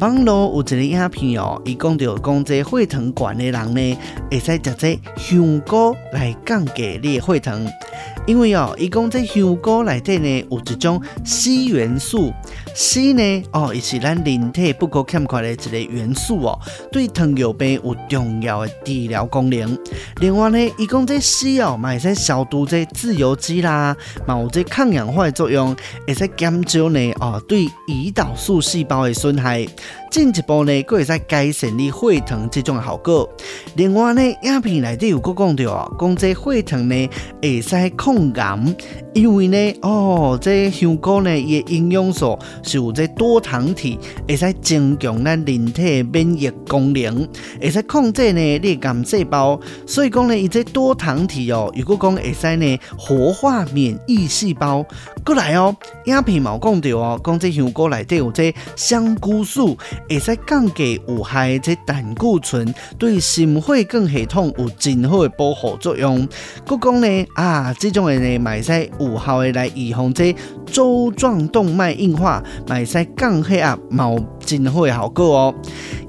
网络有一个影片哦，伊讲到讲这血糖高的人呢，会使食这香菇来降低你的血糖。因为哦，伊讲这香菇内底呢有一种硒元素，硒呢哦，也是咱人体不可欠缺的一个元素哦，对糖尿病有重要的治疗功能。另外呢，伊讲这硒哦，嘛会使消毒这自由基啦，嘛有这抗氧化的作用，会使减少呢哦对胰岛素细胞的损害。进一步呢，佫会使改善你血糖这种效果。另外呢，影片内底有佫讲到哦，讲这血糖呢会使抗癌，因为呢，哦，这香菇呢伊的营养素是有这多糖体，会使增强咱人体的免疫功能，会使控制呢你的癌细胞。所以讲呢，伊这多糖体哦，如果讲会使呢活化免疫细胞。过来哦，影片冇讲到哦，讲这香菇内底有这香菇素。会使降低有害这胆固醇，对心血管系统有真好的保护作用。佮讲呢啊，这种的呢，买使有效的来预防这粥状动脉硬化，买使降血压，冇真好的效果哦。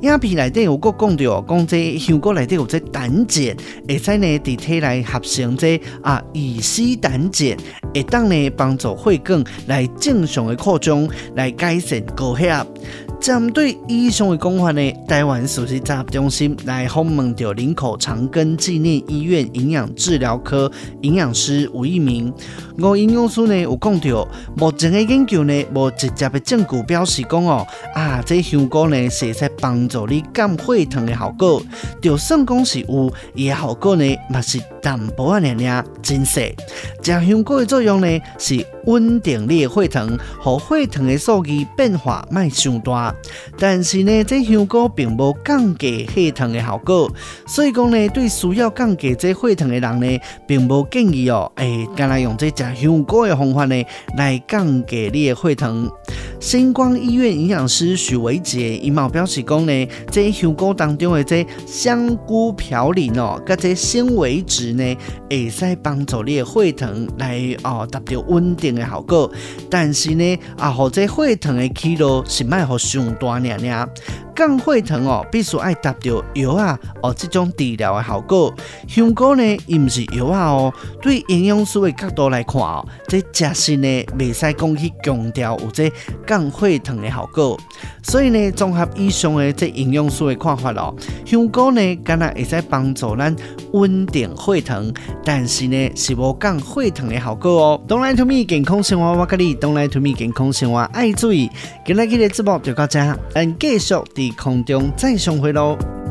影片内底有佮讲到，讲这香菇内底有这胆碱，会使呢伫体内合成这啊乙醯胆碱，会当呢帮助血管来正常的扩张，来改善高血压。针对以上的讲法呢，台湾首席综合中心来访问到林口长庚纪念医院营养治疗科营养师吴一鸣。吴营养师呢有讲到，目前的研究呢无直接的证据表示讲哦，啊，这香菇呢是在帮助你降血糖的效果。就算讲是有，伊的效果呢嘛是淡薄啊，尔尔真实。食香菇的作用呢是稳定你的血糖，和血糖的数据变化卖伤大。但是呢，这香菇并无降低血糖的效果，所以讲呢，对需要降低这血糖的人呢，并无建议哦，诶，干来用这食香菇的方法呢，来降低你的血糖。星光医院营养师许维杰伊嘛表示讲呢，这香菇当中的这香菇嘌呤哦，甲这纤维质呢，会使帮助你的血糖来哦达到稳定的效果。但是呢，啊，和这血糖的起落是卖互上大娘娘。降血糖哦，必须爱达到药啊哦这种治疗的效果。香菇呢，伊毋是药啊哦。对营养师的角度来看哦，这食食呢，未使讲去强调有这降血糖的效果。所以呢，综合以上的这营养素的看法哦，香菇呢，敢若会使帮助咱稳定血糖，但是呢，是无降血糖的效果哦。Don't lie to me，健康生活我跟你，Don't lie to me，健康生活爱注意。今日嘅节目就到这，咱继续。空中再相会喽。